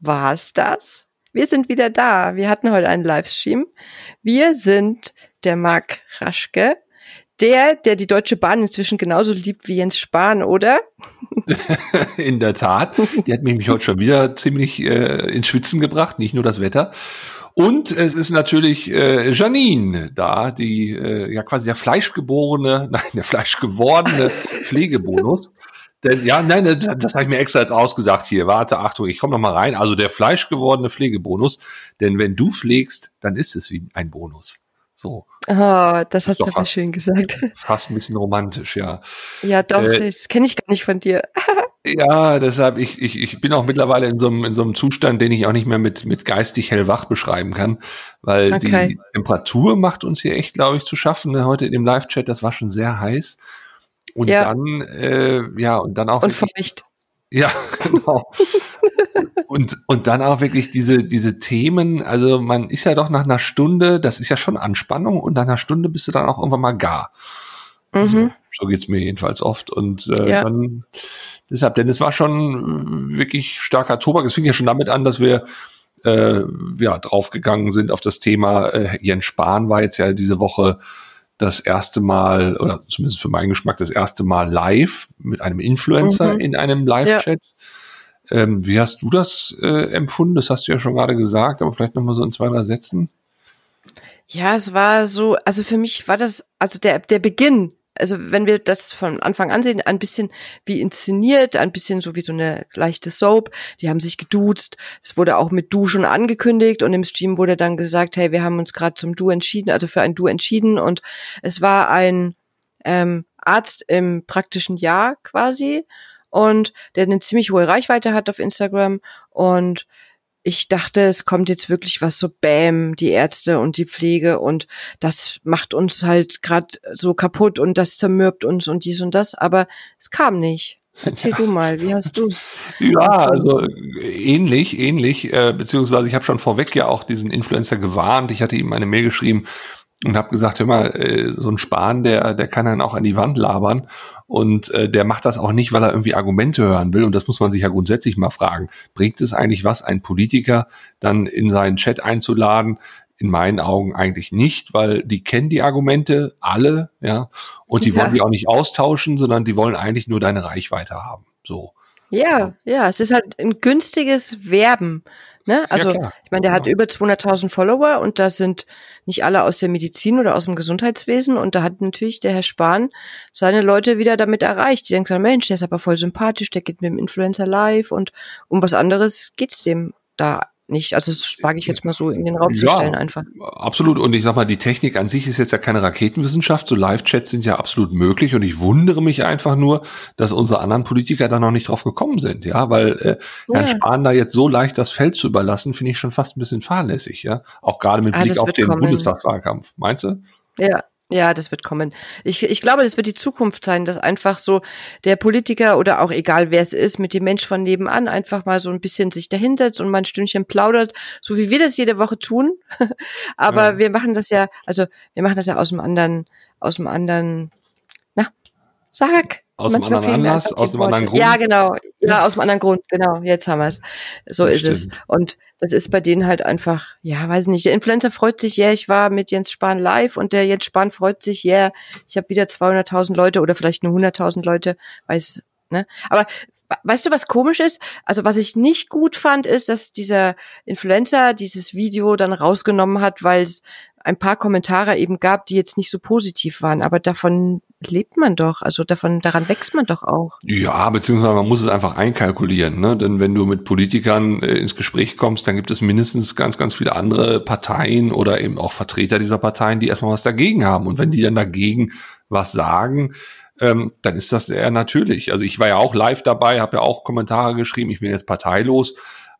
war's das? Wir sind wieder da. Wir hatten heute einen Livestream. Wir sind der Marc Raschke, der, der die Deutsche Bahn inzwischen genauso liebt wie Jens Spahn, oder? In der Tat. Die hat mich heute schon wieder ziemlich äh, ins Schwitzen gebracht, nicht nur das Wetter. Und es ist natürlich äh, Janine da, die äh, ja quasi der fleischgeborene, nein, der fleischgewordene Pflegebonus. Denn ja, nein, das, das habe ich mir extra jetzt ausgesagt hier. Warte, Achtung, ich komme noch mal rein. Also der fleischgewordene Pflegebonus. Denn wenn du pflegst, dann ist es wie ein Bonus. So. Oh, das hast du aber schön gesagt. Fast ein bisschen romantisch, ja. Ja, doch, äh, das kenne ich gar nicht von dir. ja, deshalb, ich, ich, ich bin auch mittlerweile in so, einem, in so einem Zustand, den ich auch nicht mehr mit, mit geistig hellwach beschreiben kann, weil okay. die Temperatur macht uns hier echt, glaube ich, zu schaffen. Heute in dem Live-Chat, das war schon sehr heiß. Und ja. dann, äh, ja, und dann auch. Und feucht. Ja, genau. und, und dann auch wirklich diese, diese Themen, also man ist ja doch nach einer Stunde, das ist ja schon Anspannung und nach einer Stunde bist du dann auch irgendwann mal gar. Mhm. So, so geht's mir jedenfalls oft. Und äh, ja. dann deshalb, denn es war schon wirklich starker Tobak. Es fing ja schon damit an, dass wir äh, ja draufgegangen sind auf das Thema. Äh, Jens Spahn war jetzt ja diese Woche das erste Mal, oder zumindest für meinen Geschmack, das erste Mal live mit einem Influencer mhm. in einem Live-Chat. Ja. Ähm, wie hast du das äh, empfunden? Das hast du ja schon gerade gesagt, aber vielleicht nochmal so in zwei, drei Sätzen. Ja, es war so, also für mich war das, also der, der Beginn also wenn wir das von Anfang an sehen, ein bisschen wie inszeniert, ein bisschen so wie so eine leichte Soap. Die haben sich geduzt. Es wurde auch mit Du schon angekündigt und im Stream wurde dann gesagt, hey, wir haben uns gerade zum Du entschieden, also für ein Du entschieden und es war ein ähm, Arzt im praktischen Jahr quasi und der eine ziemlich hohe Reichweite hat auf Instagram und ich dachte, es kommt jetzt wirklich was so Bäm, die Ärzte und die Pflege und das macht uns halt gerade so kaputt und das zermürbt uns und dies und das, aber es kam nicht. Erzähl ja. du mal, wie hast du's? Ja, also ähnlich, ähnlich, äh, beziehungsweise ich habe schon vorweg ja auch diesen Influencer gewarnt. Ich hatte ihm eine Mail geschrieben und habe gesagt, hör mal, äh, so ein Spahn, der, der kann dann auch an die Wand labern. Und äh, der macht das auch nicht, weil er irgendwie Argumente hören will. Und das muss man sich ja grundsätzlich mal fragen. Bringt es eigentlich was, einen Politiker dann in seinen Chat einzuladen? In meinen Augen eigentlich nicht, weil die kennen die Argumente alle, ja, und die ja. wollen die auch nicht austauschen, sondern die wollen eigentlich nur deine Reichweite haben. So. Ja, ja, es ist halt ein günstiges Werben. Ne? Also, ja, ich meine, der hat über 200.000 Follower und da sind nicht alle aus der Medizin oder aus dem Gesundheitswesen und da hat natürlich der Herr Spahn seine Leute wieder damit erreicht. Die denken, Mensch, der ist aber voll sympathisch, der geht mit dem Influencer live und um was anderes geht's dem da nicht. Also das wage ich jetzt mal so in den Raum ja, zu stellen einfach. Absolut. Und ich sag mal, die Technik an sich ist jetzt ja keine Raketenwissenschaft. So Live-Chats sind ja absolut möglich. Und ich wundere mich einfach nur, dass unsere anderen Politiker da noch nicht drauf gekommen sind. Ja, weil äh, ja. Herrn Spahn da jetzt so leicht das Feld zu überlassen, finde ich schon fast ein bisschen fahrlässig. Ja, auch gerade mit ah, Blick auf den kommen. Bundestagswahlkampf. Meinst du? Ja, ja, das wird kommen. Ich, ich glaube, das wird die Zukunft sein, dass einfach so der Politiker oder auch egal wer es ist, mit dem Mensch von nebenan einfach mal so ein bisschen sich dahinsetzt und mal ein Stündchen plaudert, so wie wir das jede Woche tun. Aber ja. wir machen das ja, also wir machen das ja aus dem anderen, aus dem anderen, na, sag. Aus einem anderen Anlass, aus einem anderen Grund. Ja, genau. Ja, aus einem anderen Grund, genau. Jetzt haben wir es. So das ist stimmt. es. Und das ist bei denen halt einfach, ja, weiß nicht. Der Influencer freut sich, ja, yeah, ich war mit Jens Spahn live und der Jens Spahn freut sich, ja, yeah, ich habe wieder 200.000 Leute oder vielleicht nur 100.000 Leute, weiß, ne? Aber weißt du, was komisch ist? Also was ich nicht gut fand, ist, dass dieser Influencer dieses Video dann rausgenommen hat, weil es ein paar Kommentare eben gab, die jetzt nicht so positiv waren. Aber davon lebt man doch. Also davon, daran wächst man doch auch. Ja, beziehungsweise man muss es einfach einkalkulieren. Ne? Denn wenn du mit Politikern äh, ins Gespräch kommst, dann gibt es mindestens ganz, ganz viele andere Parteien oder eben auch Vertreter dieser Parteien, die erstmal was dagegen haben. Und wenn die dann dagegen was sagen, ähm, dann ist das eher natürlich. Also ich war ja auch live dabei, habe ja auch Kommentare geschrieben, ich bin jetzt parteilos,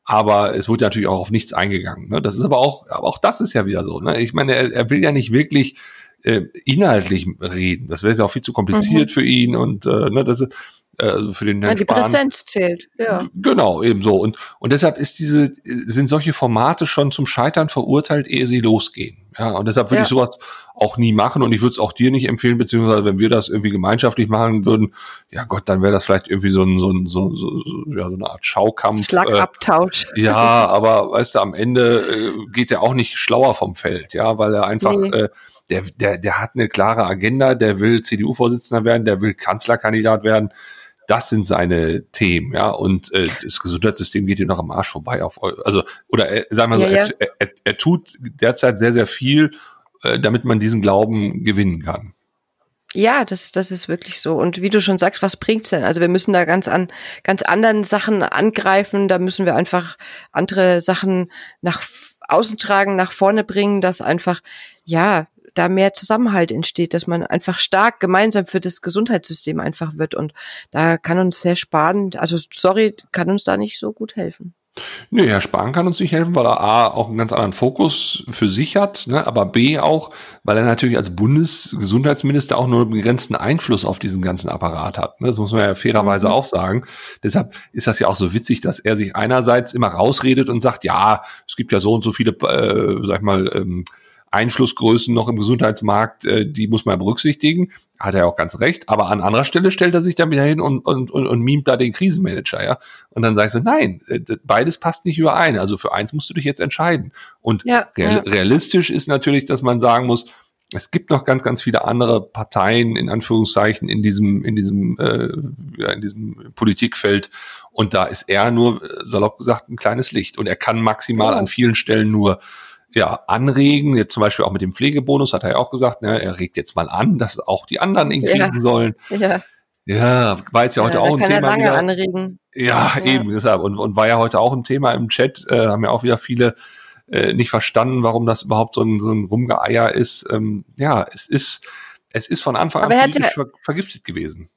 aber es wurde natürlich auch auf nichts eingegangen. Ne? Das ist aber auch, aber auch das ist ja wieder so. Ne? Ich meine, er, er will ja nicht wirklich äh, inhaltlich reden. Das wäre ja auch viel zu kompliziert mhm. für ihn und äh, ne, das ist, äh, also für den Herrn ja, die Spahn. Präsenz zählt, ja. Genau, ebenso. Und, und deshalb ist diese, sind solche Formate schon zum Scheitern verurteilt, ehe sie losgehen. Ja, und deshalb würde ja. ich sowas auch nie machen und ich würde es auch dir nicht empfehlen, beziehungsweise wenn wir das irgendwie gemeinschaftlich machen würden, ja Gott, dann wäre das vielleicht irgendwie so ein, so ein, so, so, so, ja, so eine Art Schaukampf. Schlagabtausch. Äh, ja, aber weißt du, am Ende äh, geht er auch nicht schlauer vom Feld, ja, weil er einfach, nee. äh, der, der, der hat eine klare Agenda, der will CDU-Vorsitzender werden, der will Kanzlerkandidat werden. Das sind seine Themen, ja. Und äh, das Gesundheitssystem geht ihm noch am Arsch vorbei auf also oder äh, sagen wir ja, so, ja. Er, er, er tut derzeit sehr, sehr viel, äh, damit man diesen Glauben gewinnen kann. Ja, das, das ist wirklich so. Und wie du schon sagst, was bringt's denn? Also wir müssen da ganz an ganz anderen Sachen angreifen. Da müssen wir einfach andere Sachen nach außen tragen, nach vorne bringen, dass einfach ja da mehr Zusammenhalt entsteht, dass man einfach stark gemeinsam für das Gesundheitssystem einfach wird. Und da kann uns sehr sparen, also sorry, kann uns da nicht so gut helfen. Nee, Herr Spahn kann uns nicht helfen, weil er A auch einen ganz anderen Fokus für sich hat, ne, aber B auch, weil er natürlich als Bundesgesundheitsminister auch nur einen begrenzten Einfluss auf diesen ganzen Apparat hat. Ne, das muss man ja fairerweise mhm. auch sagen. Deshalb ist das ja auch so witzig, dass er sich einerseits immer rausredet und sagt, ja, es gibt ja so und so viele, äh, sag ich mal, ähm, Einflussgrößen noch im Gesundheitsmarkt, äh, die muss man berücksichtigen. Hat er auch ganz recht. Aber an anderer Stelle stellt er sich dann wieder hin und, und, und, und mimt da den Krisenmanager, ja. Und dann sagst du, nein, äh, beides passt nicht überein. Also für eins musst du dich jetzt entscheiden. Und ja, real, ja. realistisch ist natürlich, dass man sagen muss, es gibt noch ganz, ganz viele andere Parteien in Anführungszeichen in diesem, in diesem, äh, ja, in diesem Politikfeld. Und da ist er nur, äh, salopp gesagt, ein kleines Licht. Und er kann maximal an vielen Stellen nur ja, anregen, jetzt zum Beispiel auch mit dem Pflegebonus, hat er ja auch gesagt, ne, er regt jetzt mal an, dass auch die anderen ihn kriegen ja. sollen. Ja. Ja, war jetzt ja heute ja, auch ein kann Thema. Er lange wieder. anregen. Ja, ja, eben, deshalb. Und, und war ja heute auch ein Thema im Chat, äh, haben ja auch wieder viele äh, nicht verstanden, warum das überhaupt so ein, so ein Rumgeeier ist. Ähm, ja, es ist, es ist von Anfang an politisch ver vergiftet gewesen.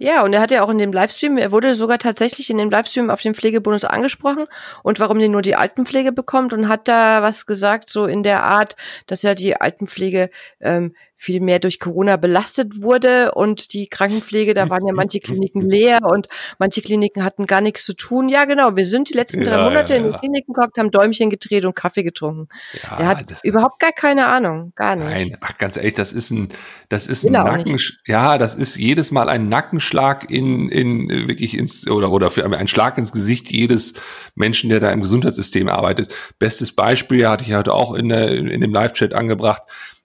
Ja, und er hat ja auch in dem Livestream, er wurde sogar tatsächlich in dem Livestream auf den Pflegebonus angesprochen und warum den nur die Altenpflege bekommt und hat da was gesagt, so in der Art, dass ja die Altenpflege ähm, viel mehr durch Corona belastet wurde und die Krankenpflege, da waren ja manche Kliniken leer und manche Kliniken hatten gar nichts zu tun. Ja, genau, wir sind die letzten drei ja, Monate ja, in den Kliniken geguckt, haben Däumchen gedreht und Kaffee getrunken. Ja, er hat überhaupt gar keine Ahnung, gar nicht. Nein, ach ganz ehrlich, das ist ein, das ist ein Nacken, ja, das ist jedes Mal ein Nackenschlag in, in wirklich ins oder oder für ein Schlag ins Gesicht jedes Menschen, der da im Gesundheitssystem arbeitet. Bestes Beispiel hatte ich heute auch in, der, in dem Live-Chat angebracht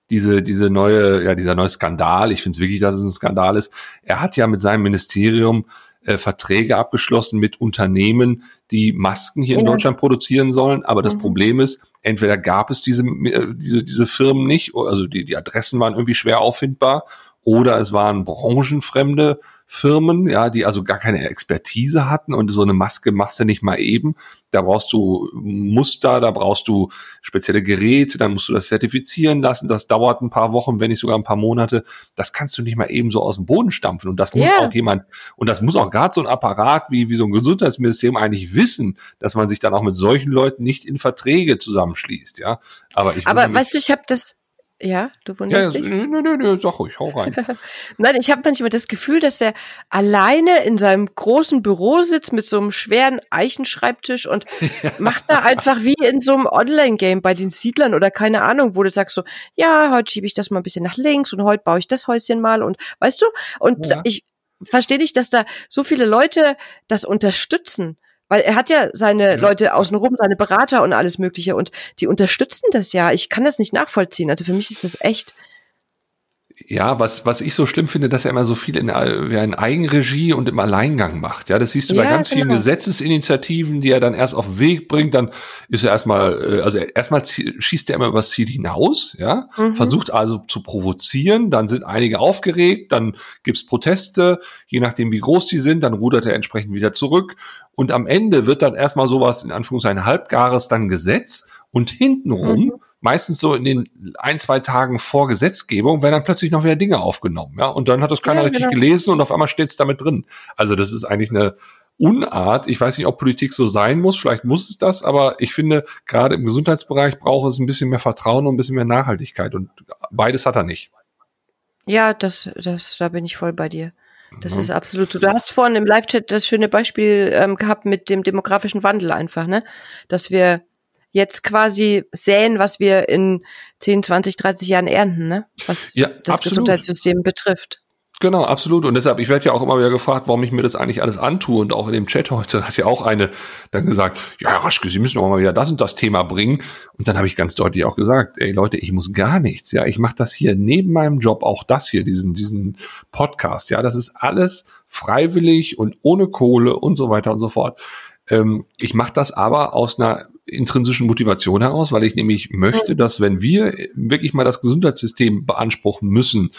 diese, diese neue, ja, dieser neue Skandal, ich finde es wirklich, dass es ein Skandal ist. Er hat ja mit seinem Ministerium äh, Verträge abgeschlossen mit Unternehmen, die Masken hier ja. in Deutschland produzieren sollen. Aber das mhm. Problem ist, entweder gab es diese, äh, diese, diese Firmen nicht, also die, die Adressen waren irgendwie schwer auffindbar, oder es waren branchenfremde Firmen, ja, die also gar keine Expertise hatten und so eine Maske machst du nicht mal eben. Da brauchst du Muster, da brauchst du spezielle Geräte, dann musst du das zertifizieren lassen. Das dauert ein paar Wochen, wenn nicht sogar ein paar Monate. Das kannst du nicht mal eben so aus dem Boden stampfen. Und das muss yeah. auch jemand, und das muss auch gerade so ein Apparat wie, wie so ein Gesundheitsministerium eigentlich wissen, dass man sich dann auch mit solchen Leuten nicht in Verträge zusammenschließt, ja. Aber ich Aber weißt du, ich habe das, ja, du wunderst ja, dich? Nö, nö, nö, sag ruhig, hau rein. Nein, ich habe manchmal das Gefühl, dass er alleine in seinem großen Büro sitzt mit so einem schweren Eichenschreibtisch und macht da einfach wie in so einem Online-Game bei den Siedlern oder keine Ahnung, wo du sagst so, ja, heute schiebe ich das mal ein bisschen nach links und heute baue ich das Häuschen mal und weißt du? Und ja. ich verstehe nicht, dass da so viele Leute das unterstützen. Weil er hat ja seine ja. Leute außenrum, seine Berater und alles Mögliche und die unterstützen das ja. Ich kann das nicht nachvollziehen. Also für mich ist das echt ja, was, was ich so schlimm finde, dass er immer so viel in, in Eigenregie und im Alleingang macht. Ja, das siehst du ja, bei ganz genau. vielen Gesetzesinitiativen, die er dann erst auf den Weg bringt, dann ist er erstmal, äh, also erstmal schießt er immer übers Ziel hinaus, ja, mhm. versucht also zu provozieren, dann sind einige aufgeregt, dann gibt's Proteste, je nachdem wie groß die sind, dann rudert er entsprechend wieder zurück und am Ende wird dann erstmal sowas, in Anführungszeichen, halbgares dann Gesetz und hintenrum mhm meistens so in den ein, zwei Tagen vor Gesetzgebung werden dann plötzlich noch wieder Dinge aufgenommen, ja. Und dann hat das keiner ja, richtig genau. gelesen und auf einmal steht es damit drin. Also das ist eigentlich eine Unart. Ich weiß nicht, ob Politik so sein muss. Vielleicht muss es das, aber ich finde, gerade im Gesundheitsbereich braucht es ein bisschen mehr Vertrauen und ein bisschen mehr Nachhaltigkeit. Und beides hat er nicht. Ja, das, das, da bin ich voll bei dir. Das ja. ist absolut so. Du hast vorhin im Live-Chat das schöne Beispiel ähm, gehabt mit dem demografischen Wandel einfach, ne? Dass wir jetzt quasi säen, was wir in 10, 20, 30 Jahren ernten, ne? Was ja, das absolut. Gesundheitssystem betrifft. Genau, absolut. Und deshalb, ich werde ja auch immer wieder gefragt, warum ich mir das eigentlich alles antue. Und auch in dem Chat heute hat ja auch eine dann gesagt, ja, Raschke, Sie müssen auch mal wieder das und das Thema bringen. Und dann habe ich ganz deutlich auch gesagt, ey Leute, ich muss gar nichts. Ja, ich mache das hier neben meinem Job, auch das hier, diesen, diesen Podcast. Ja, das ist alles freiwillig und ohne Kohle und so weiter und so fort. Ähm, ich mache das aber aus einer intrinsischen Motivation heraus, weil ich nämlich möchte, dass wenn wir wirklich mal das Gesundheitssystem beanspruchen müssen,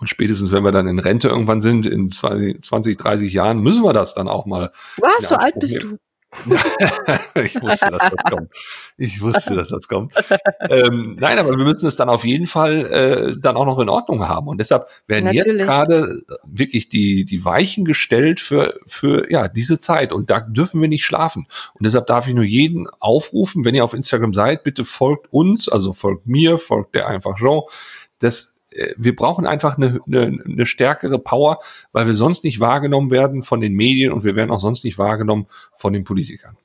und spätestens, wenn wir dann in Rente irgendwann sind, in 20, 30 Jahren, müssen wir das dann auch mal. Was, so alt bist du? ich wusste, dass das kommt. Ich wusste, dass das kommt. Ähm, nein, aber wir müssen es dann auf jeden Fall äh, dann auch noch in Ordnung haben. Und deshalb werden Natürlich. jetzt gerade wirklich die, die Weichen gestellt für, für ja, diese Zeit. Und da dürfen wir nicht schlafen. Und deshalb darf ich nur jeden aufrufen, wenn ihr auf Instagram seid, bitte folgt uns, also folgt mir, folgt der einfach Jean. Das äh, wir brauchen einfach eine, eine, eine stärkere Power, weil wir sonst nicht wahrgenommen werden von den Medien und wir werden auch sonst nicht wahrgenommen von den Politikern.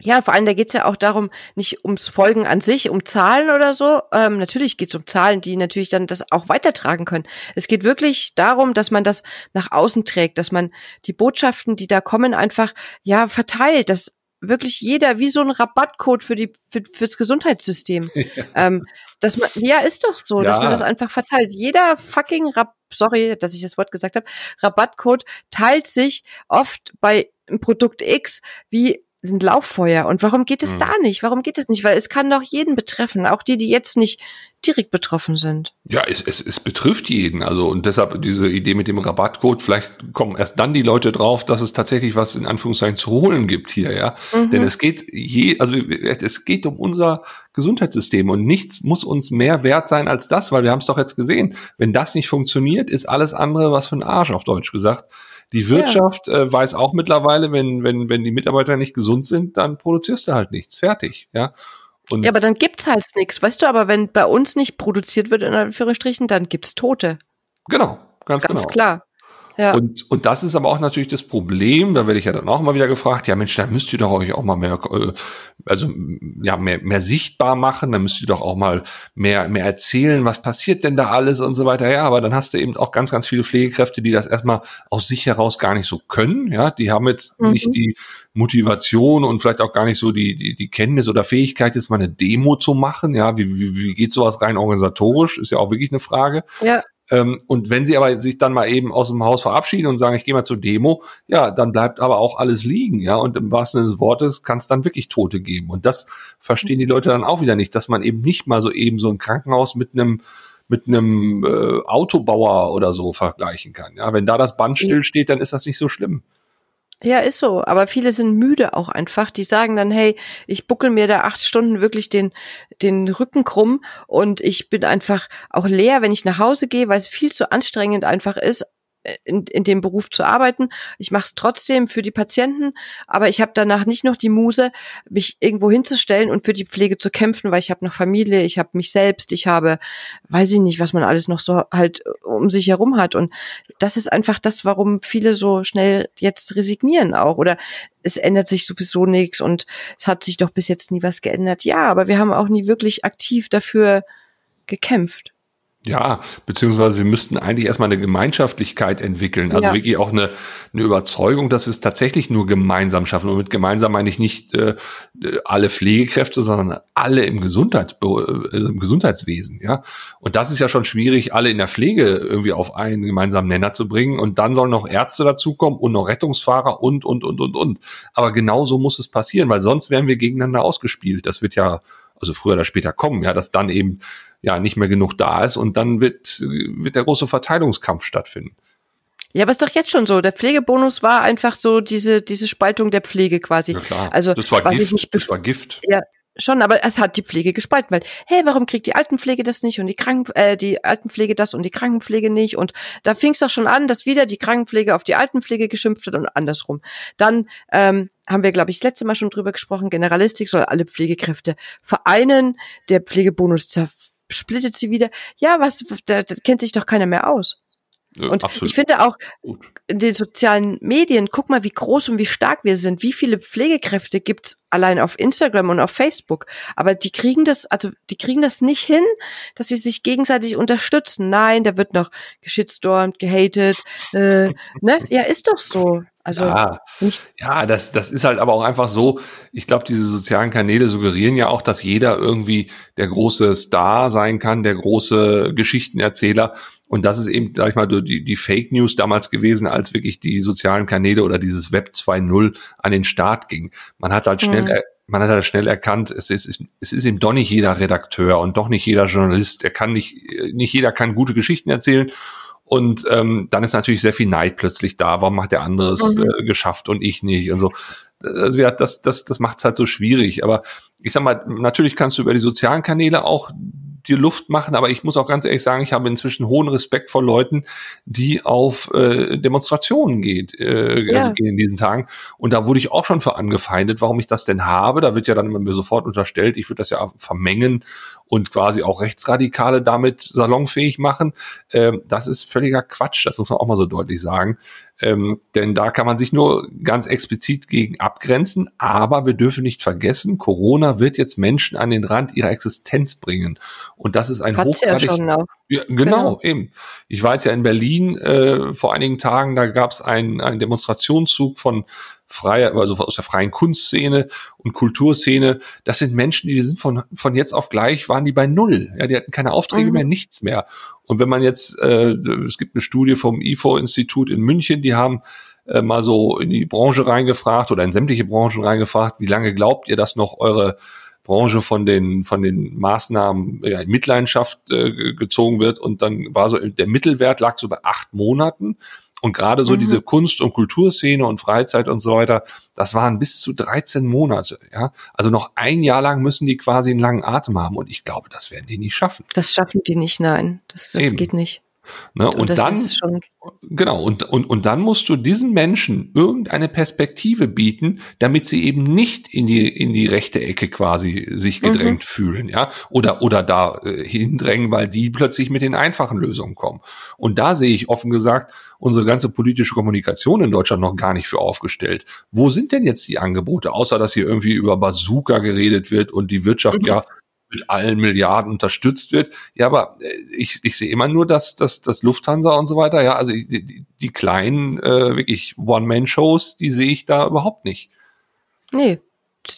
Ja, vor allem da geht's ja auch darum, nicht ums Folgen an sich, um Zahlen oder so. Ähm, natürlich geht's um Zahlen, die natürlich dann das auch weitertragen können. Es geht wirklich darum, dass man das nach außen trägt, dass man die Botschaften, die da kommen, einfach ja verteilt, dass wirklich jeder wie so ein Rabattcode für die für, fürs Gesundheitssystem. Ja. Ähm, dass man ja ist doch so, ja. dass man das einfach verteilt. Jeder fucking Rab sorry, dass ich das Wort gesagt habe, Rabattcode teilt sich oft bei einem Produkt X wie ein Lauffeuer. Und warum geht es mhm. da nicht? Warum geht es nicht? Weil es kann doch jeden betreffen, auch die, die jetzt nicht direkt betroffen sind. Ja, es, es, es betrifft jeden. Also und deshalb diese Idee mit dem Rabattcode, vielleicht kommen erst dann die Leute drauf, dass es tatsächlich was in Anführungszeichen zu holen gibt hier, ja. Mhm. Denn es geht je, also es geht um unser Gesundheitssystem und nichts muss uns mehr wert sein als das, weil wir haben es doch jetzt gesehen. Wenn das nicht funktioniert, ist alles andere was für ein Arsch auf Deutsch gesagt. Die Wirtschaft ja. äh, weiß auch mittlerweile, wenn, wenn, wenn die Mitarbeiter nicht gesund sind, dann produzierst du halt nichts. Fertig, ja. Und ja, aber dann gibt's halt nichts. Weißt du, aber wenn bei uns nicht produziert wird, in Anführungsstrichen, dann gibt's Tote. Genau, ganz, ganz genau. klar. Ja. Und, und das ist aber auch natürlich das Problem, da werde ich ja dann auch mal wieder gefragt, ja Mensch, da müsst ihr doch euch auch mal mehr, äh, also ja, mehr, mehr sichtbar machen, da müsst ihr doch auch mal mehr, mehr erzählen, was passiert denn da alles und so weiter. Ja, aber dann hast du eben auch ganz, ganz viele Pflegekräfte, die das erstmal aus sich heraus gar nicht so können. Ja, die haben jetzt mhm. nicht die Motivation und vielleicht auch gar nicht so die, die, die Kenntnis oder Fähigkeit, jetzt mal eine Demo zu machen. Ja, wie, wie, wie geht sowas rein organisatorisch? Ist ja auch wirklich eine Frage. Ja. Ähm, und wenn sie aber sich dann mal eben aus dem Haus verabschieden und sagen, ich gehe mal zur Demo, ja, dann bleibt aber auch alles liegen, ja. Und im wahrsten Sinne des Wortes kann es dann wirklich Tote geben. Und das verstehen die Leute dann auch wieder nicht, dass man eben nicht mal so eben so ein Krankenhaus mit einem mit einem äh, Autobauer oder so vergleichen kann. Ja, wenn da das Band stillsteht, dann ist das nicht so schlimm. Ja, ist so. Aber viele sind müde auch einfach. Die sagen dann, hey, ich buckel mir da acht Stunden wirklich den, den Rücken krumm und ich bin einfach auch leer, wenn ich nach Hause gehe, weil es viel zu anstrengend einfach ist, in, in dem Beruf zu arbeiten. Ich mache es trotzdem für die Patienten, aber ich habe danach nicht noch die Muse, mich irgendwo hinzustellen und für die Pflege zu kämpfen, weil ich habe noch Familie, ich habe mich selbst, ich habe, weiß ich nicht, was man alles noch so halt um sich herum hat. Und das ist einfach das, warum viele so schnell jetzt resignieren auch. Oder es ändert sich sowieso nichts und es hat sich doch bis jetzt nie was geändert. Ja, aber wir haben auch nie wirklich aktiv dafür gekämpft. Ja, beziehungsweise wir müssten eigentlich erstmal eine Gemeinschaftlichkeit entwickeln. Also ja. wirklich auch eine, eine Überzeugung, dass wir es tatsächlich nur gemeinsam schaffen. Und mit gemeinsam meine ich nicht äh, alle Pflegekräfte, sondern alle im, Gesundheits also im Gesundheitswesen. Ja, Und das ist ja schon schwierig, alle in der Pflege irgendwie auf einen gemeinsamen Nenner zu bringen. Und dann sollen noch Ärzte dazukommen und noch Rettungsfahrer und, und, und, und, und. Aber genau so muss es passieren, weil sonst werden wir gegeneinander ausgespielt. Das wird ja also früher oder später kommen, ja, dass dann eben ja nicht mehr genug da ist und dann wird, wird der große Verteilungskampf stattfinden. Ja, aber ist doch jetzt schon so. Der Pflegebonus war einfach so diese, diese Spaltung der Pflege quasi. Ja, klar. Also, das war Gift. das war Gift. Ja, schon, aber es hat die Pflege gespalten, weil, hey, warum kriegt die Altenpflege das nicht und die Kranken, äh, die Altenpflege das und die Krankenpflege nicht? Und da fing es doch schon an, dass wieder die Krankenpflege auf die Altenpflege geschimpft hat und andersrum. Dann ähm, haben wir, glaube ich, das letzte Mal schon drüber gesprochen, Generalistik soll alle Pflegekräfte vereinen, der Pflegebonus zerfällt splittet sie wieder. Ja, was, da, da kennt sich doch keiner mehr aus. Und Absolut. ich finde auch Gut. in den sozialen Medien, guck mal, wie groß und wie stark wir sind. Wie viele Pflegekräfte gibt's allein auf Instagram und auf Facebook. Aber die kriegen das, also die kriegen das nicht hin, dass sie sich gegenseitig unterstützen. Nein, da wird noch geschitstormt, gehatet. Äh, ne? Ja, ist doch so. Also ja, ja, das, das ist halt aber auch einfach so. Ich glaube, diese sozialen Kanäle suggerieren ja auch, dass jeder irgendwie der große Star sein kann, der große Geschichtenerzähler. Und das ist eben, sag ich mal, die, die Fake News damals gewesen, als wirklich die sozialen Kanäle oder dieses Web 2.0 an den Start ging. Man hat halt schnell, mhm. man hat halt schnell erkannt, es ist, es ist eben doch nicht jeder Redakteur und doch nicht jeder Journalist. Er kann nicht, nicht jeder kann gute Geschichten erzählen. Und ähm, dann ist natürlich sehr viel Neid plötzlich da. Warum hat der andere es mhm. äh, geschafft und ich nicht? Und so. Also ja, das, das, das macht es halt so schwierig. Aber ich sag mal, natürlich kannst du über die sozialen Kanäle auch dir Luft machen, aber ich muss auch ganz ehrlich sagen, ich habe inzwischen hohen Respekt vor Leuten, die auf äh, Demonstrationen geht, äh, ja. also gehen in diesen Tagen. Und da wurde ich auch schon für angefeindet, warum ich das denn habe. Da wird ja dann immer mir sofort unterstellt, ich würde das ja vermengen und quasi auch Rechtsradikale damit salonfähig machen. Ähm, das ist völliger Quatsch, das muss man auch mal so deutlich sagen. Ähm, denn da kann man sich nur ganz explizit gegen abgrenzen. Aber wir dürfen nicht vergessen, Corona wird jetzt Menschen an den Rand ihrer Existenz bringen. Und das ist ein Hat's hochgradig... Ja schon auch. Ja, genau, genau, eben. Ich war jetzt ja in Berlin äh, vor einigen Tagen, da gab es einen, einen Demonstrationszug von freier, also aus der freien Kunstszene und Kulturszene. Das sind Menschen, die sind von, von jetzt auf gleich, waren die bei Null. Ja, die hatten keine Aufträge mhm. mehr, nichts mehr. Und wenn man jetzt, äh, es gibt eine Studie vom IFO-Institut in München, die haben äh, mal so in die Branche reingefragt oder in sämtliche Branchen reingefragt, wie lange glaubt ihr, dass noch eure Branche von den von den Maßnahmen ja, in Mitleidenschaft äh, gezogen wird? Und dann war so der Mittelwert lag so bei acht Monaten und gerade so mhm. diese Kunst- und Kulturszene und Freizeit und so weiter, das waren bis zu 13 Monate. Ja, also noch ein Jahr lang müssen die quasi einen langen Atem haben. Und ich glaube, das werden die nicht schaffen. Das schaffen die nicht, nein. Das, das geht nicht. Ne? Und, und dann, genau, und, und, und dann musst du diesen Menschen irgendeine Perspektive bieten, damit sie eben nicht in die, in die rechte Ecke quasi sich mhm. gedrängt mhm. fühlen, ja, oder, oder da äh, hindrängen, weil die plötzlich mit den einfachen Lösungen kommen. Und da sehe ich offen gesagt unsere ganze politische Kommunikation in Deutschland noch gar nicht für aufgestellt. Wo sind denn jetzt die Angebote, außer dass hier irgendwie über Bazooka geredet wird und die Wirtschaft mhm. ja mit allen Milliarden unterstützt wird. Ja, aber äh, ich, ich sehe immer nur, dass, dass, dass Lufthansa und so weiter, ja, also die, die kleinen, äh, wirklich One-Man-Shows, die sehe ich da überhaupt nicht. Nee,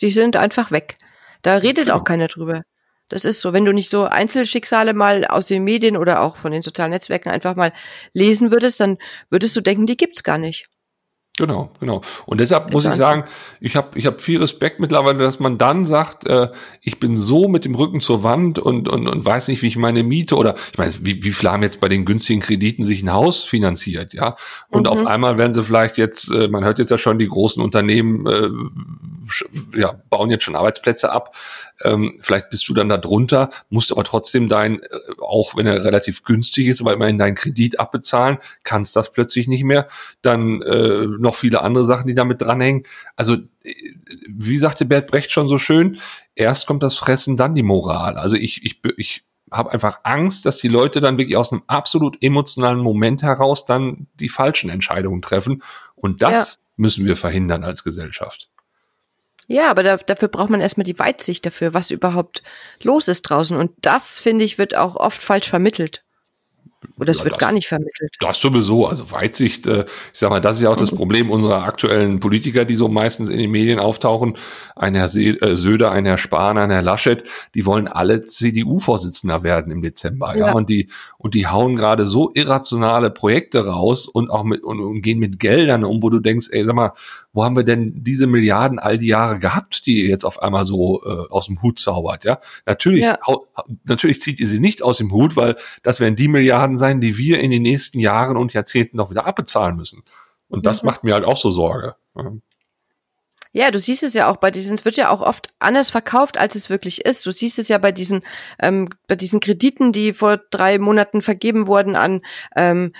die sind einfach weg. Da redet auch keiner drüber. Das ist so, wenn du nicht so Einzelschicksale mal aus den Medien oder auch von den sozialen Netzwerken einfach mal lesen würdest, dann würdest du denken, die gibt's gar nicht. Genau, genau. Und deshalb muss ich sagen, ich habe ich hab viel Respekt mittlerweile, dass man dann sagt, äh, ich bin so mit dem Rücken zur Wand und, und, und weiß nicht, wie ich meine Miete oder ich meine, wie, wie viele haben jetzt bei den günstigen Krediten sich ein Haus finanziert, ja? Und mhm. auf einmal werden sie vielleicht jetzt, äh, man hört jetzt ja schon, die großen Unternehmen äh, ja, bauen jetzt schon Arbeitsplätze ab. Ähm, vielleicht bist du dann da drunter, musst aber trotzdem dein, äh, auch wenn er relativ günstig ist, aber immerhin deinen Kredit abbezahlen, kannst das plötzlich nicht mehr. Dann äh, noch viele andere Sachen, die damit dranhängen. Also, äh, wie sagte Bert Brecht schon so schön, erst kommt das Fressen, dann die Moral. Also ich, ich, ich habe einfach Angst, dass die Leute dann wirklich aus einem absolut emotionalen Moment heraus dann die falschen Entscheidungen treffen. Und das ja. müssen wir verhindern als Gesellschaft. Ja, aber da, dafür braucht man erstmal die Weitsicht dafür, was überhaupt los ist draußen. Und das, finde ich, wird auch oft falsch vermittelt. Oder es ja, wird das, gar nicht vermittelt. Das sowieso. Also Weitsicht, äh, ich sag mal, das ist ja auch das Problem unserer aktuellen Politiker, die so meistens in den Medien auftauchen. Ein Herr äh, Söder, ein Herr Spahn, ein Herr Laschet, die wollen alle CDU-Vorsitzender werden im Dezember. Ja. ja. Und die, und die hauen gerade so irrationale Projekte raus und auch mit, und, und gehen mit Geldern um, wo du denkst, ey, sag mal, wo haben wir denn diese Milliarden all die Jahre gehabt, die ihr jetzt auf einmal so äh, aus dem Hut zaubert, ja? Natürlich, ja. natürlich zieht ihr sie nicht aus dem Hut, weil das werden die Milliarden sein, die wir in den nächsten Jahren und Jahrzehnten noch wieder abbezahlen müssen. Und das mhm. macht mir halt auch so Sorge. Ja. Ja, du siehst es ja auch bei diesen, es wird ja auch oft anders verkauft, als es wirklich ist. Du siehst es ja bei diesen, ähm, bei diesen Krediten, die vor drei Monaten vergeben wurden an ähm,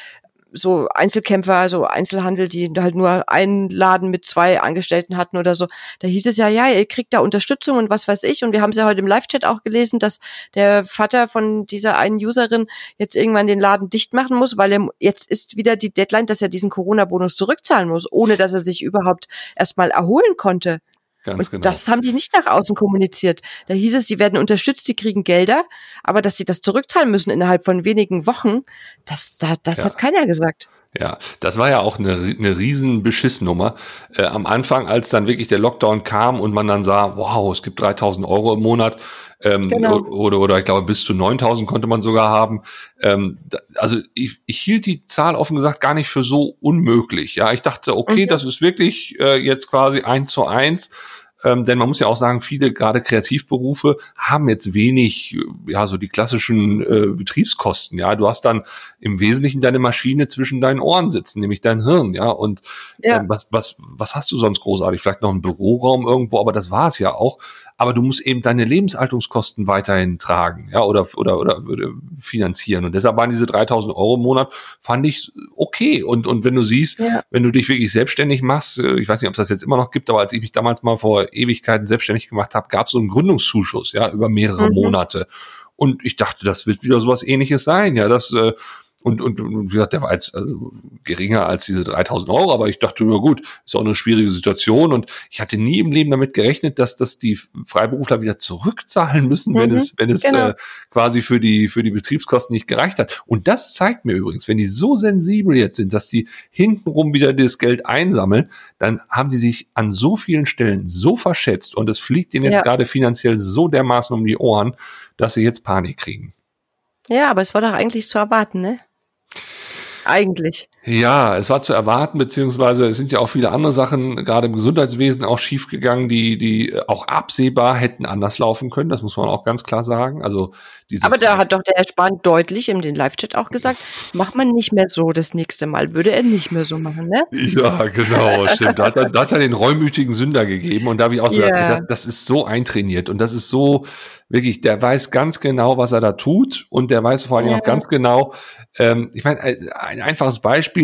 so Einzelkämpfer, so Einzelhandel, die halt nur einen Laden mit zwei Angestellten hatten oder so. Da hieß es ja, ja, ihr kriegt da Unterstützung und was weiß ich. Und wir haben es ja heute im Live-Chat auch gelesen, dass der Vater von dieser einen Userin jetzt irgendwann den Laden dicht machen muss, weil er jetzt ist wieder die Deadline, dass er diesen Corona-Bonus zurückzahlen muss, ohne dass er sich überhaupt erstmal erholen konnte. Ganz und genau. Das haben die nicht nach außen kommuniziert. Da hieß es, sie werden unterstützt, sie kriegen Gelder, aber dass sie das zurückzahlen müssen innerhalb von wenigen Wochen, das, das, das ja. hat keiner gesagt. Ja, das war ja auch eine, eine riesen Beschissnummer. Äh, am Anfang, als dann wirklich der Lockdown kam und man dann sah, wow, es gibt 3000 Euro im Monat, ähm, genau. oder, oder ich glaube bis zu 9000 konnte man sogar haben. Ähm, also ich, ich hielt die Zahl offen gesagt gar nicht für so unmöglich. Ja, ich dachte, okay, mhm. das ist wirklich äh, jetzt quasi eins zu eins ähm, denn man muss ja auch sagen, viele gerade Kreativberufe haben jetzt wenig, ja, so die klassischen äh, Betriebskosten. Ja, du hast dann im Wesentlichen deine Maschine zwischen deinen Ohren sitzen, nämlich dein Hirn. Ja, und ja. Ähm, was, was, was hast du sonst großartig? Vielleicht noch einen Büroraum irgendwo, aber das war es ja auch aber du musst eben deine Lebenshaltungskosten weiterhin tragen, ja, oder, oder, oder finanzieren. Und deshalb waren diese 3000 Euro im Monat, fand ich okay. Und, und wenn du siehst, ja. wenn du dich wirklich selbstständig machst, äh, ich weiß nicht, ob es das jetzt immer noch gibt, aber als ich mich damals mal vor Ewigkeiten selbstständig gemacht habe, gab es so einen Gründungszuschuss, ja, über mehrere mhm. Monate. Und ich dachte, das wird wieder sowas ähnliches sein, ja, das, äh, und, und, und wie gesagt, der war jetzt also geringer als diese 3000 Euro, aber ich dachte, na gut, ist auch eine schwierige Situation und ich hatte nie im Leben damit gerechnet, dass das die Freiberufler wieder zurückzahlen müssen, mhm, wenn es, wenn es genau. äh, quasi für die, für die Betriebskosten nicht gereicht hat. Und das zeigt mir übrigens, wenn die so sensibel jetzt sind, dass die hintenrum wieder das Geld einsammeln, dann haben die sich an so vielen Stellen so verschätzt und es fliegt ihnen jetzt ja. gerade finanziell so dermaßen um die Ohren, dass sie jetzt Panik kriegen. Ja, aber es war doch eigentlich zu erwarten, ne? Eigentlich. Ja, es war zu erwarten, beziehungsweise es sind ja auch viele andere Sachen, gerade im Gesundheitswesen, auch schiefgegangen, die, die auch absehbar hätten anders laufen können. Das muss man auch ganz klar sagen. Also diese Aber da hat doch der Herr Spahn deutlich in den Live-Chat auch gesagt, macht man nicht mehr so das nächste Mal, würde er nicht mehr so machen, ne? Ja, genau, stimmt. Da hat, er, da hat er den reumütigen Sünder gegeben und da habe ich auch so yeah. gesagt, das, das ist so eintrainiert und das ist so, wirklich, der weiß ganz genau, was er da tut und der weiß vor allem ja. auch ganz genau, ähm, ich meine, ein einfaches Beispiel,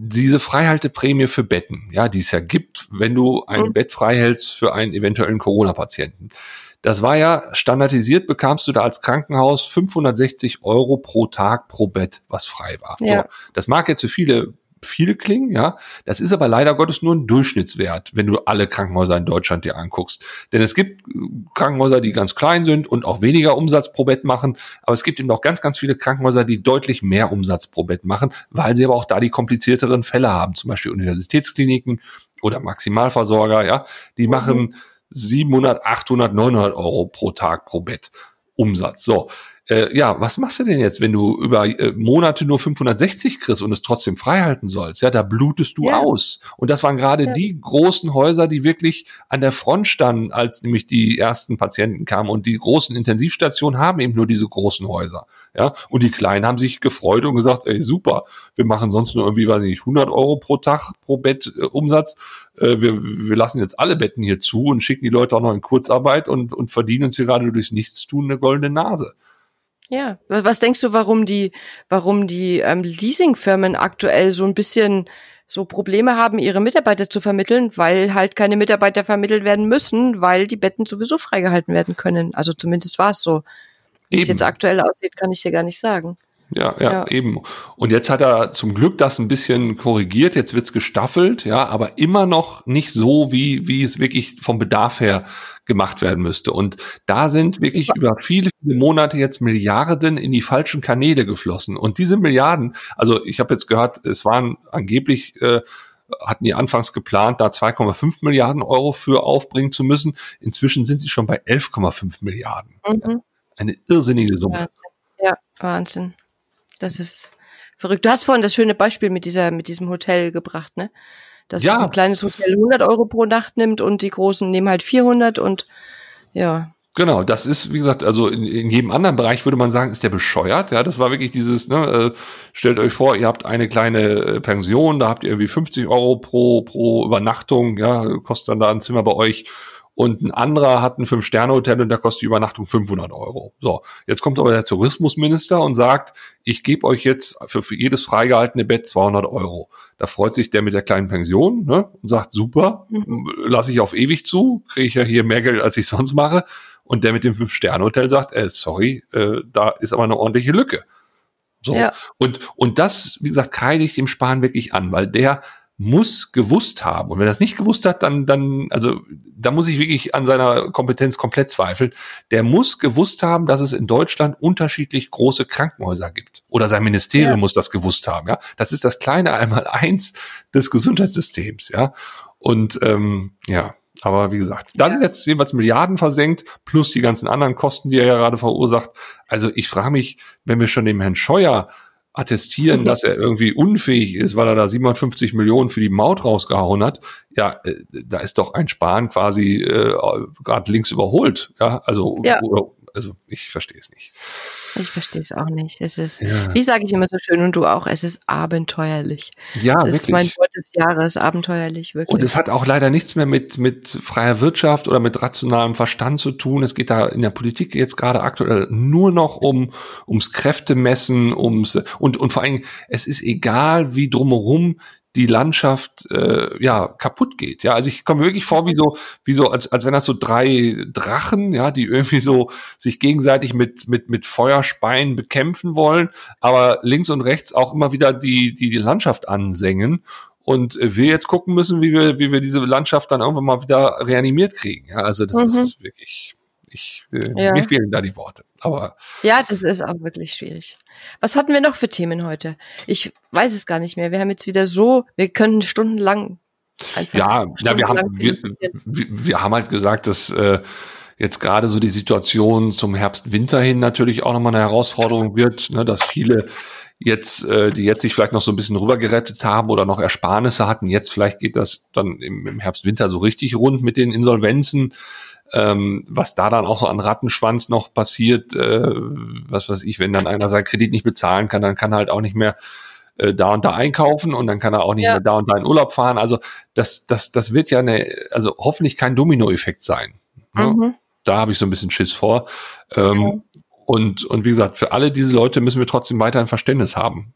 diese Freihalteprämie für Betten, ja, die es ja gibt, wenn du ein mhm. Bett freihältst für einen eventuellen Corona-Patienten. Das war ja standardisiert, bekamst du da als Krankenhaus 560 Euro pro Tag pro Bett, was frei war. Ja. So, das mag jetzt für viele viel klingen, ja. Das ist aber leider Gottes nur ein Durchschnittswert, wenn du alle Krankenhäuser in Deutschland dir anguckst. Denn es gibt Krankenhäuser, die ganz klein sind und auch weniger Umsatz pro Bett machen. Aber es gibt eben auch ganz, ganz viele Krankenhäuser, die deutlich mehr Umsatz pro Bett machen, weil sie aber auch da die komplizierteren Fälle haben. Zum Beispiel Universitätskliniken oder Maximalversorger, ja. Die mhm. machen 700, 800, 900 Euro pro Tag pro Bett Umsatz. So äh, ja, was machst du denn jetzt, wenn du über äh, Monate nur 560 kriegst und es trotzdem frei halten sollst? Ja, da blutest du ja. aus. Und das waren gerade ja. die großen Häuser, die wirklich an der Front standen, als nämlich die ersten Patienten kamen. Und die großen Intensivstationen haben eben nur diese großen Häuser. Ja, und die Kleinen haben sich gefreut und gesagt, ey, super, wir machen sonst nur irgendwie, weiß nicht, 100 Euro pro Tag pro Bett äh, Umsatz. Äh, wir, wir lassen jetzt alle Betten hier zu und schicken die Leute auch noch in Kurzarbeit und, und verdienen uns hier gerade durchs Nichtstun eine goldene Nase. Ja, was denkst du, warum die, warum die ähm, Leasingfirmen aktuell so ein bisschen so Probleme haben, ihre Mitarbeiter zu vermitteln, weil halt keine Mitarbeiter vermittelt werden müssen, weil die Betten sowieso freigehalten werden können. Also zumindest war es so. Wie es jetzt aktuell aussieht, kann ich dir gar nicht sagen. Ja, ja, ja, eben. Und jetzt hat er zum Glück das ein bisschen korrigiert, jetzt wird's gestaffelt, ja, aber immer noch nicht so, wie, wie es wirklich vom Bedarf her gemacht werden müsste. Und da sind wirklich über viele, viele Monate jetzt Milliarden in die falschen Kanäle geflossen. Und diese Milliarden, also ich habe jetzt gehört, es waren angeblich äh, hatten die anfangs geplant, da 2,5 Milliarden Euro für aufbringen zu müssen. Inzwischen sind sie schon bei 11,5 Milliarden. Mhm. Eine irrsinnige Summe. Wahnsinn. Ja, Wahnsinn. Das ist verrückt. Du hast vorhin das schöne Beispiel mit dieser, mit diesem Hotel gebracht, ne? Dass ja. ein kleines Hotel 100 Euro pro Nacht nimmt und die großen nehmen halt 400 und ja. Genau, das ist, wie gesagt, also in, in jedem anderen Bereich würde man sagen, ist der bescheuert. Ja, das war wirklich dieses, ne, äh, stellt euch vor, ihr habt eine kleine äh, Pension, da habt ihr irgendwie 50 Euro pro, pro Übernachtung, ja, kostet dann da ein Zimmer bei euch und ein anderer hat ein Fünf-Sterne-Hotel und der kostet die Übernachtung 500 Euro. So, jetzt kommt aber der Tourismusminister und sagt, ich gebe euch jetzt für, für jedes freigehaltene Bett 200 Euro. Da freut sich der mit der kleinen Pension ne, und sagt, super, mhm. lasse ich auf ewig zu, kriege ich ja hier mehr Geld, als ich sonst mache. Und der mit dem Fünf-Sterne-Hotel sagt, äh, sorry, äh, da ist aber eine ordentliche Lücke. So. Ja. Und, und das, wie gesagt, kreide ich dem Spahn wirklich an, weil der muss gewusst haben. Und wenn er das nicht gewusst hat, dann, dann, also, da muss ich wirklich an seiner Kompetenz komplett zweifeln. Der muss gewusst haben, dass es in Deutschland unterschiedlich große Krankenhäuser gibt. Oder sein Ministerium ja. muss das gewusst haben, ja. Das ist das kleine einmal eins des Gesundheitssystems, ja. Und, ähm, ja. Aber wie gesagt, da sind jetzt jeweils Milliarden versenkt, plus die ganzen anderen Kosten, die er ja gerade verursacht. Also ich frage mich, wenn wir schon dem Herrn Scheuer attestieren, dass er irgendwie unfähig ist, weil er da 750 Millionen für die Maut rausgehauen hat, ja, äh, da ist doch ein Spahn quasi äh, gerade links überholt. Ja, also, ja. Oder, also ich verstehe es nicht. Ich verstehe es auch nicht. Es ist, ja. wie sage ich immer so schön und du auch, es ist abenteuerlich. Ja, wirklich. ist mein Wort des Jahres, abenteuerlich, wirklich. Und es hat auch leider nichts mehr mit, mit freier Wirtschaft oder mit rationalem Verstand zu tun. Es geht da in der Politik jetzt gerade aktuell nur noch um, ums Kräftemessen, ums, und, und vor allem, es ist egal, wie drumherum die Landschaft äh, ja kaputt geht. Ja, also ich komme wirklich vor wie so wie so als, als wenn das so drei Drachen, ja, die irgendwie so sich gegenseitig mit mit mit Feuerspeien bekämpfen wollen, aber links und rechts auch immer wieder die die die Landschaft ansengen und wir jetzt gucken müssen, wie wir wie wir diese Landschaft dann irgendwann mal wieder reanimiert kriegen. Ja, also das mhm. ist wirklich ich, äh, ja. Mir fehlen da die Worte. Aber ja, das ist auch wirklich schwierig. Was hatten wir noch für Themen heute? Ich weiß es gar nicht mehr. Wir haben jetzt wieder so, wir können stundenlang einfach. Ja, ja wir, haben, wir, wir, wir, haben halt gesagt, dass äh, jetzt gerade so die Situation zum Herbst-Winter hin natürlich auch nochmal eine Herausforderung wird, ne, dass viele jetzt, äh, die jetzt sich vielleicht noch so ein bisschen rübergerettet haben oder noch Ersparnisse hatten, jetzt vielleicht geht das dann im, im Herbst-Winter so richtig rund mit den Insolvenzen ähm, was da dann auch so an Rattenschwanz noch passiert, äh, was weiß ich, wenn dann einer seinen Kredit nicht bezahlen kann, dann kann er halt auch nicht mehr äh, da und da einkaufen und dann kann er auch nicht ja. mehr da und da in Urlaub fahren. Also das, das, das wird ja eine, also hoffentlich kein Dominoeffekt sein. Ne? Mhm. Da habe ich so ein bisschen Schiss vor. Ähm, okay. Und, und wie gesagt, für alle diese Leute müssen wir trotzdem weiter ein Verständnis haben.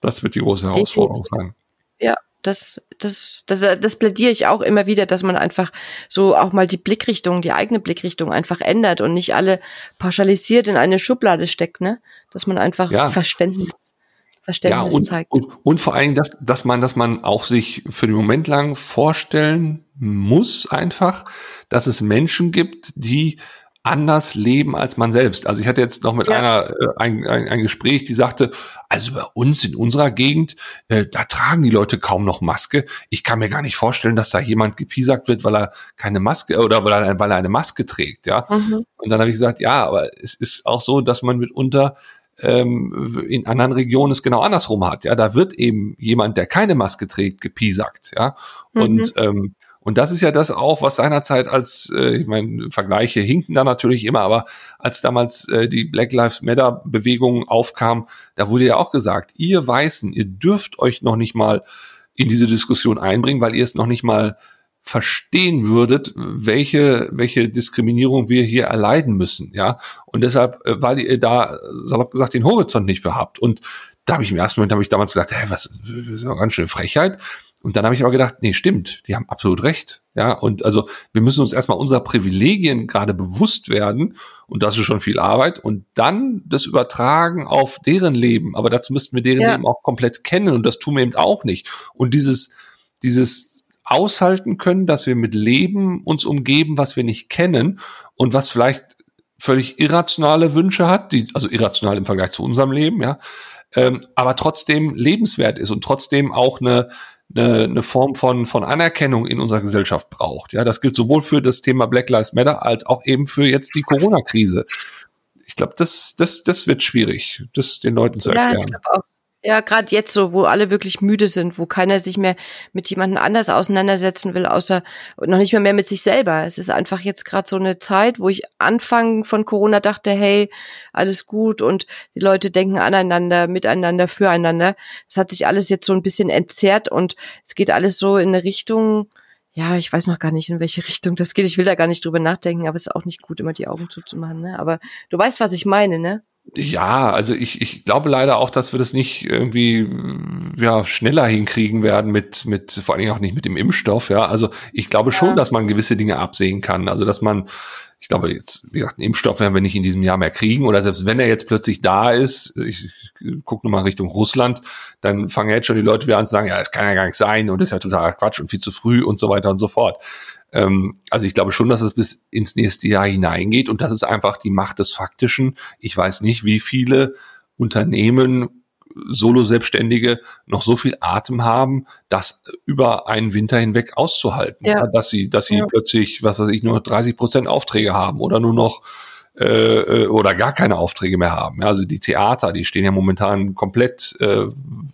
Das wird die große Herausforderung sein. Ja, das, das, das, das plädiere ich auch immer wieder, dass man einfach so auch mal die Blickrichtung, die eigene Blickrichtung einfach ändert und nicht alle pauschalisiert in eine Schublade steckt, ne? Dass man einfach ja. Verständnis, Verständnis ja, und, zeigt. Und, und vor allem, dass, dass man, dass man auch sich für den Moment lang vorstellen muss einfach, dass es Menschen gibt, die anders leben als man selbst. Also ich hatte jetzt noch mit ja. einer äh, ein, ein, ein Gespräch, die sagte, also bei uns in unserer Gegend, äh, da tragen die Leute kaum noch Maske. Ich kann mir gar nicht vorstellen, dass da jemand gepiesackt wird, weil er keine Maske oder weil er, weil er eine Maske trägt, ja. Mhm. Und dann habe ich gesagt, ja, aber es ist auch so, dass man mitunter ähm, in anderen Regionen es genau andersrum hat. Ja, da wird eben jemand, der keine Maske trägt, gepiesackt. Ja, und mhm. ähm, und das ist ja das auch, was seinerzeit als, äh, ich meine, Vergleiche hinken da natürlich immer, aber als damals äh, die Black Lives Matter Bewegung aufkam, da wurde ja auch gesagt, ihr Weißen, ihr dürft euch noch nicht mal in diese Diskussion einbringen, weil ihr es noch nicht mal verstehen würdet, welche, welche Diskriminierung wir hier erleiden müssen, ja. Und deshalb, äh, weil ihr da, salopp gesagt, den Horizont nicht für habt. Und da habe ich im ersten Moment, habe ich damals gesagt, hä, was, das ist eine ganz schöne Frechheit. Und dann habe ich aber gedacht, nee, stimmt, die haben absolut recht. Ja, und also wir müssen uns erstmal unserer Privilegien gerade bewusst werden. Und das ist schon viel Arbeit. Und dann das übertragen auf deren Leben. Aber dazu müssten wir deren ja. Leben auch komplett kennen. Und das tun wir eben auch nicht. Und dieses, dieses aushalten können, dass wir mit Leben uns umgeben, was wir nicht kennen und was vielleicht völlig irrationale Wünsche hat, die, also irrational im Vergleich zu unserem Leben, ja, ähm, aber trotzdem lebenswert ist und trotzdem auch eine, eine, eine Form von, von Anerkennung in unserer Gesellschaft braucht. Ja, das gilt sowohl für das Thema Black Lives Matter als auch eben für jetzt die Corona-Krise. Ich glaube, das, das, das wird schwierig, das den Leuten zu erklären. Ja. Ja, gerade jetzt so, wo alle wirklich müde sind, wo keiner sich mehr mit jemandem anders auseinandersetzen will, außer noch nicht mehr mehr mit sich selber. Es ist einfach jetzt gerade so eine Zeit, wo ich Anfang von Corona dachte, hey, alles gut und die Leute denken aneinander, miteinander, füreinander. Das hat sich alles jetzt so ein bisschen entzerrt und es geht alles so in eine Richtung, ja, ich weiß noch gar nicht, in welche Richtung das geht. Ich will da gar nicht drüber nachdenken, aber es ist auch nicht gut, immer die Augen zuzumachen. Ne? Aber du weißt, was ich meine, ne? Ja, also ich, ich glaube leider auch, dass wir das nicht irgendwie ja, schneller hinkriegen werden mit, mit, vor allen Dingen auch nicht mit dem Impfstoff, ja. Also ich glaube ja. schon, dass man gewisse Dinge absehen kann. Also dass man, ich glaube jetzt, wie gesagt, einen Impfstoff werden wir nicht in diesem Jahr mehr kriegen. Oder selbst wenn er jetzt plötzlich da ist, ich, ich gucke nochmal Richtung Russland, dann fangen jetzt schon die Leute wieder an zu sagen, ja, das kann ja gar nicht sein und das ist ja totaler Quatsch und viel zu früh und so weiter und so fort. Ähm, also ich glaube schon, dass es bis ins nächste Jahr hineingeht und das ist einfach die Macht des Faktischen. Ich weiß nicht, wie viele Unternehmen, Solo-Selbstständige noch so viel Atem haben, das über einen Winter hinweg auszuhalten. Ja. Dass sie, dass sie ja. plötzlich, was weiß ich, nur 30 Prozent Aufträge haben oder nur noch äh, äh, oder gar keine Aufträge mehr haben. Also die Theater, die stehen ja momentan komplett äh,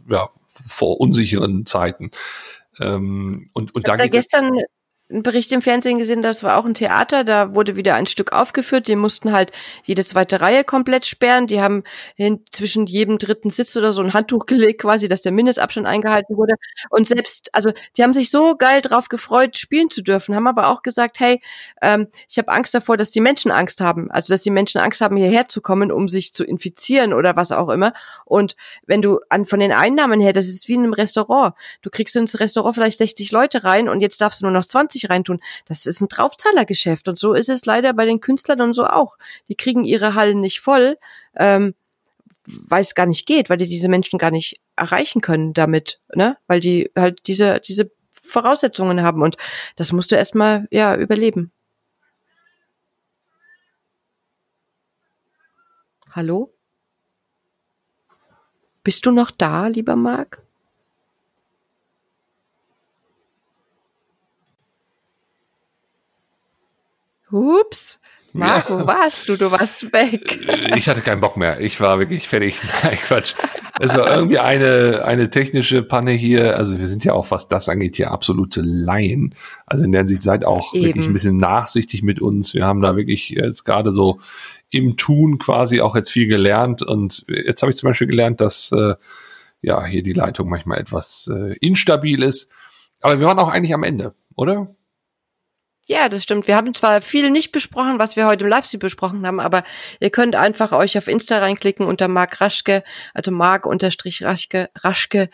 ja, vor unsicheren Zeiten. Ähm, und und da, da gestern einen Bericht im Fernsehen gesehen, das war auch ein Theater, da wurde wieder ein Stück aufgeführt, die mussten halt jede zweite Reihe komplett sperren, die haben hin, zwischen jedem dritten Sitz oder so ein Handtuch gelegt, quasi, dass der Mindestabstand eingehalten wurde. Und selbst, also die haben sich so geil drauf gefreut, spielen zu dürfen, haben aber auch gesagt, hey, ähm, ich habe Angst davor, dass die Menschen Angst haben, also dass die Menschen Angst haben, hierher zu kommen, um sich zu infizieren oder was auch immer. Und wenn du an von den Einnahmen her, das ist wie in einem Restaurant, du kriegst ins Restaurant vielleicht 60 Leute rein und jetzt darfst du nur noch 20 50 reintun. Das ist ein Draufzahlergeschäft. Und so ist es leider bei den Künstlern und so auch. Die kriegen ihre Hallen nicht voll, ähm, weil es gar nicht geht, weil die diese Menschen gar nicht erreichen können damit, ne? Weil die halt diese, diese Voraussetzungen haben. Und das musst du erstmal, ja, überleben. Hallo? Bist du noch da, lieber Marc? Ups. Marco, ja. warst du? Du warst weg. Ich hatte keinen Bock mehr. Ich war wirklich fertig. Nein, Quatsch. Es war irgendwie eine, eine technische Panne hier. Also wir sind ja auch, was das angeht, hier absolute Laien. Also in der Hinsicht seid auch Eben. wirklich ein bisschen nachsichtig mit uns. Wir haben da wirklich jetzt gerade so im Tun quasi auch jetzt viel gelernt. Und jetzt habe ich zum Beispiel gelernt, dass äh, ja hier die Leitung manchmal etwas äh, instabil ist. Aber wir waren auch eigentlich am Ende, oder? Ja, das stimmt. Wir haben zwar viel nicht besprochen, was wir heute im Livestream besprochen haben, aber ihr könnt einfach euch auf Insta reinklicken unter Mark Raschke, also Mark unterstrich Raschke, Raschke.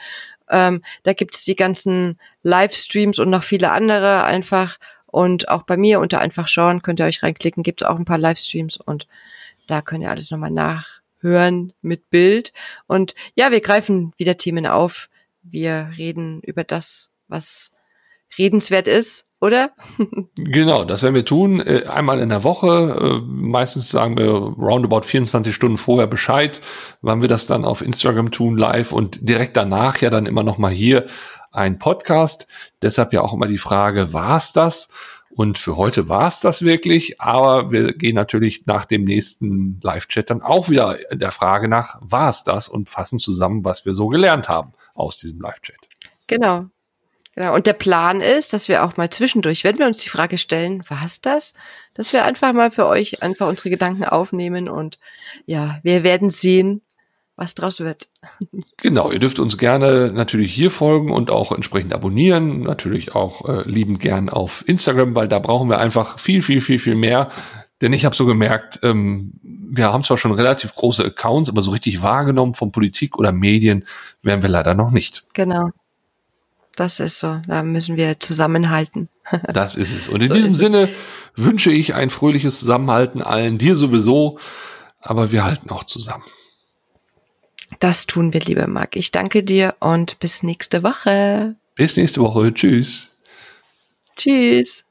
Ähm, da gibt's die ganzen Livestreams und noch viele andere einfach. Und auch bei mir unter einfach schauen könnt ihr euch reinklicken, gibt's auch ein paar Livestreams und da könnt ihr alles nochmal nachhören mit Bild. Und ja, wir greifen wieder Themen auf. Wir reden über das, was redenswert ist oder? genau, das werden wir tun. Äh, einmal in der Woche. Äh, meistens sagen wir roundabout 24 Stunden vorher Bescheid, wann wir das dann auf Instagram tun, live und direkt danach ja dann immer noch mal hier ein Podcast. Deshalb ja auch immer die Frage, war es das? Und für heute war es das wirklich, aber wir gehen natürlich nach dem nächsten Live-Chat dann auch wieder der Frage nach, war es das? Und fassen zusammen, was wir so gelernt haben aus diesem Live-Chat. Genau. Genau. Und der Plan ist, dass wir auch mal zwischendurch, wenn wir uns die Frage stellen, was das? Dass wir einfach mal für euch einfach unsere Gedanken aufnehmen und ja, wir werden sehen, was draus wird. Genau, ihr dürft uns gerne natürlich hier folgen und auch entsprechend abonnieren. Natürlich auch äh, lieben gern auf Instagram, weil da brauchen wir einfach viel, viel, viel, viel mehr. Denn ich habe so gemerkt, ähm, wir haben zwar schon relativ große Accounts, aber so richtig wahrgenommen von Politik oder Medien werden wir leider noch nicht. Genau. Das ist so. Da müssen wir zusammenhalten. Das ist es. Und in so diesem Sinne wünsche ich ein fröhliches Zusammenhalten allen, dir sowieso, aber wir halten auch zusammen. Das tun wir, lieber Marc. Ich danke dir und bis nächste Woche. Bis nächste Woche. Tschüss. Tschüss.